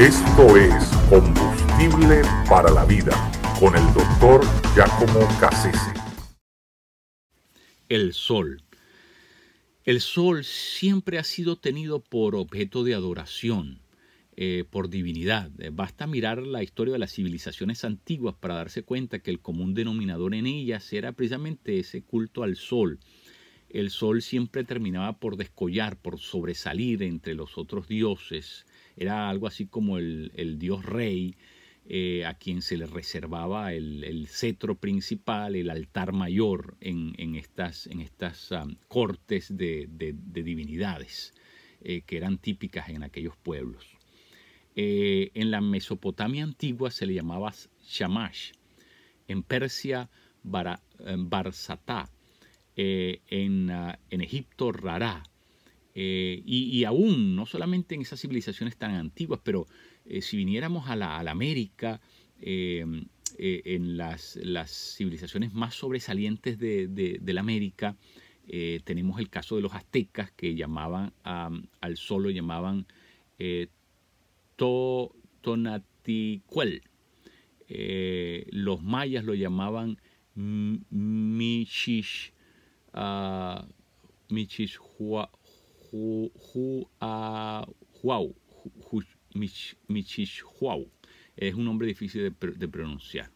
Esto es Combustible para la Vida con el doctor Giacomo Cassese. El sol. El sol siempre ha sido tenido por objeto de adoración, eh, por divinidad. Basta mirar la historia de las civilizaciones antiguas para darse cuenta que el común denominador en ellas era precisamente ese culto al sol. El sol siempre terminaba por descollar, por sobresalir entre los otros dioses era algo así como el, dios rey, eh, a quien se le reservaba el, cetro principal, el altar mayor en, estas, en estas um, cortes de, divinidades eh, que eran típicas en aquellos pueblos. Eh, en la Mesopotamia antigua se le llamaba Shamash, en Persia Barsatá, en, uh, en Egipto Rará, eh, y, aún, no solamente en esas civilizaciones tan antiguas, pero eh, si viniéramos a la, América, eh, en las, civilizaciones más sobresalientes de, la América, tenemos el caso de los aztecas que llamaban al sol, lo llamaban to, los mayas lo llamaban Michish, uh, es un nombre difícil de, pronunciar.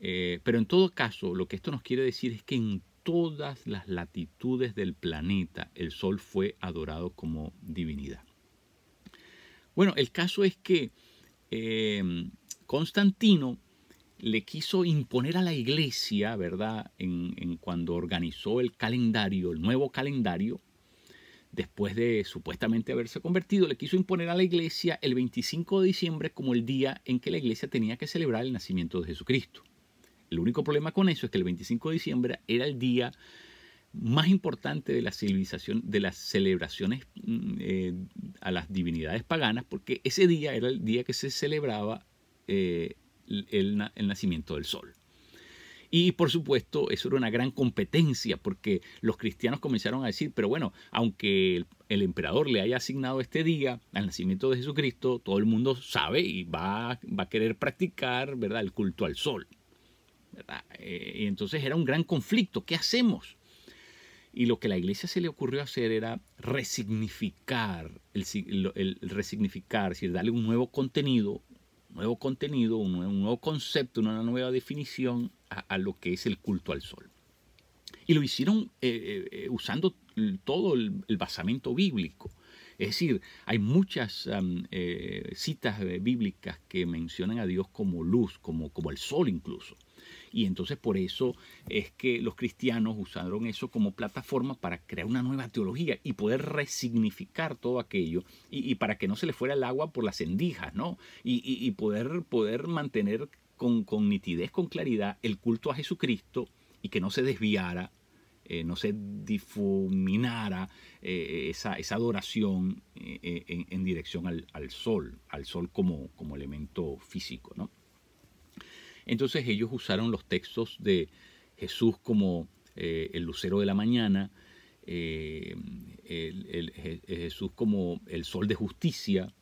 Eh, pero en todo caso, lo que esto nos quiere decir es que en todas las latitudes del planeta el Sol fue adorado como divinidad. Bueno, el caso es que em, Constantino le quiso imponer a la iglesia, ¿verdad? en, cuando organizó el calendario, el nuevo calendario, después de supuestamente haberse convertido, le quiso imponer a la iglesia el 25 de diciembre como el día en que la iglesia tenía que celebrar el nacimiento de Jesucristo. El único problema con eso es que el 25 de diciembre era el día más importante de la civilización, de las celebraciones mm, eh, a las divinidades paganas, porque ese día era el día que se celebraba eh, el nacimiento del sol. Y por supuesto, eso era una gran competencia porque los cristianos comenzaron a decir, pero bueno, aunque el, emperador le haya asignado este día al nacimiento de Jesucristo, todo el mundo sabe y va, va a querer practicar ¿verdad? el culto al sol. Eh, y entonces era un gran conflicto. ¿Qué hacemos? Y lo que la iglesia se le ocurrió hacer era resignificar, el, el, resignificar, es darle un nuevo contenido nuevo contenido, un nuevo, concepto, una nueva definición a, lo que es el culto al sol. Y lo hicieron eh, eh, usando todo el, basamento bíblico. Es decir, hay muchas eh, citas bíblicas que mencionan a Dios como luz, como, como el sol incluso. Y entonces por eso es que los cristianos usaron eso como plataforma para crear una nueva teología y poder resignificar todo aquello y, para que no se le fuera el agua por las endijas, ¿no? Y, poder, poder mantener con, nitidez, con claridad el culto a Jesucristo y que no se desviara, eh, no se difuminara eh, esa, esa, adoración eh, en, dirección al, al, sol, al sol como, como elemento físico, ¿no? Entonces ellos usaron los textos de Jesús como eh, el lucero de la mañana, eh, Jesús como el sol de justicia,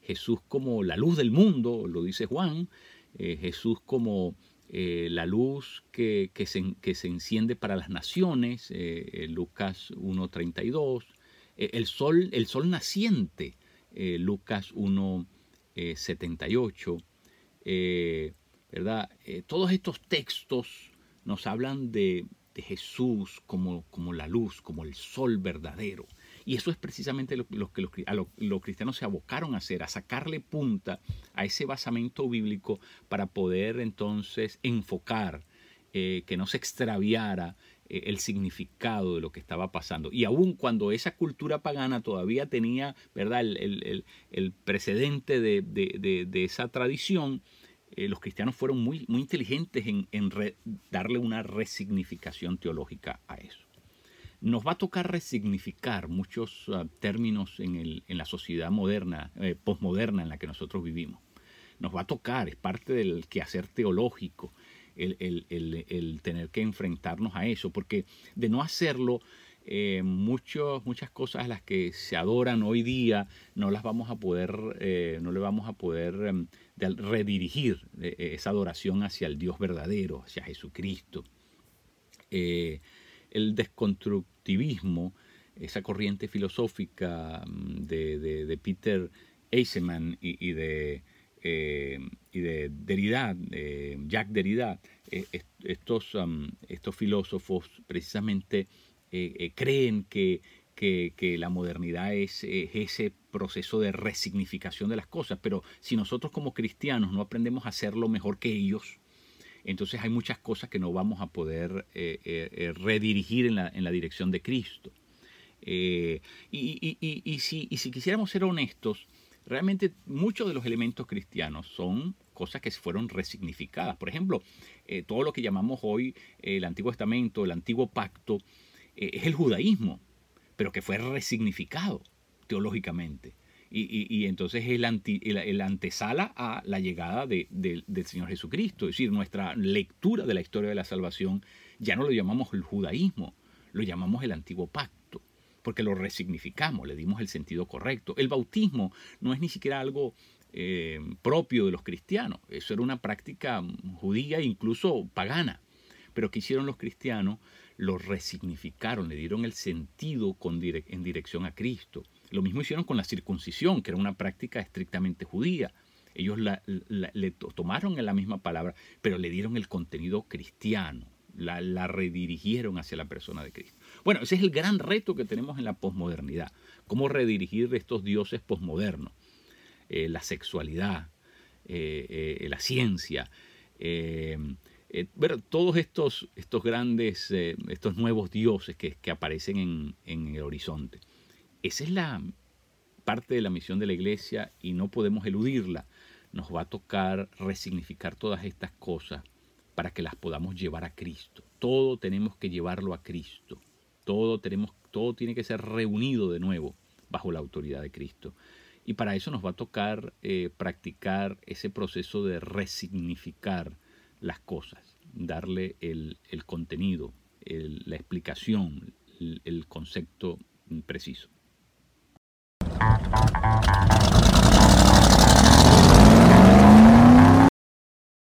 Jesús como la luz del mundo, lo dice Juan, eh, Jesús como la luz que, se, que, se, enciende para las naciones, Lucas 1.32, el, sol, el sol naciente, Lucas 1.78, ¿verdad? Eh, todos estos textos nos hablan de, Jesús como, como, la luz, como el sol verdadero. Y eso es precisamente lo, que los, cristianos se abocaron a hacer, a sacarle punta a ese basamento bíblico para poder entonces enfocar, eh, que no se extraviara eh, el significado de lo que estaba pasando. Y aun cuando esa cultura pagana todavía tenía ¿verdad? El, precedente de esa tradición, eh, los cristianos fueron muy, muy inteligentes en, darle una resignificación teológica a eso. Nos va a tocar resignificar muchos ah, términos en, la sociedad moderna, eh, posmoderna en la que nosotros vivimos. Nos va a tocar, es parte del quehacer teológico, el, tener que enfrentarnos a eso, porque de no hacerlo, eh, muchas cosas a las que se adoran hoy día no las vamos a poder, eh, no le vamos a poder em, redirigir eh, esa adoración hacia el Dios verdadero, hacia Jesucristo. el desconstructivismo, esa corriente filosófica mm, de, Peter Eisenman y, de, y de Derrida, Jacques Derrida, estos, estos filósofos precisamente eh, eh, creen que, la modernidad es, ese proceso de resignificación de las cosas, pero si nosotros como cristianos no aprendemos a hacerlo mejor que ellos, entonces hay muchas cosas que no vamos a poder eh, redirigir en la, dirección de Cristo. y, si, y, si, quisiéramos ser honestos, realmente muchos de los elementos cristianos son cosas que fueron resignificadas. Por ejemplo, todo lo que llamamos hoy el Antiguo Testamento, el Antiguo Pacto, es el judaísmo, pero que fue resignificado teológicamente. Y, entonces es el, antesala a la llegada del Señor Jesucristo. Es decir, nuestra lectura de la historia de la salvación ya no lo llamamos el judaísmo, lo llamamos el antiguo pacto, porque lo resignificamos, le dimos el sentido correcto. El bautismo no es ni siquiera algo eh, propio de los cristianos, eso era una práctica judía e incluso pagana. Pero que hicieron los cristianos? Lo resignificaron, le dieron el sentido con en dirección a Cristo. Lo mismo hicieron con la circuncisión, que era una práctica estrictamente judía. Ellos le tomaron en la misma palabra, pero le dieron el contenido cristiano, la, redirigieron hacia la persona de Cristo. Bueno, ese es el gran reto que tenemos en la posmodernidad. ¿Cómo redirigir estos dioses posmodernos? Eh, la sexualidad, eh, eh, la ciencia, eh, todos estos, estos grandes, eh, estos nuevos dioses que, aparecen en, el horizonte. Esa es la parte de la misión de la iglesia y no podemos eludirla. Nos va a tocar resignificar todas estas cosas para que las podamos llevar a Cristo. Todo tenemos que llevarlo a Cristo. Todo, tenemos, todo tiene que ser reunido de nuevo bajo la autoridad de Cristo. Y para eso nos va a tocar eh, practicar ese proceso de resignificar las cosas, darle el, contenido, la explicación, el, el concepto preciso.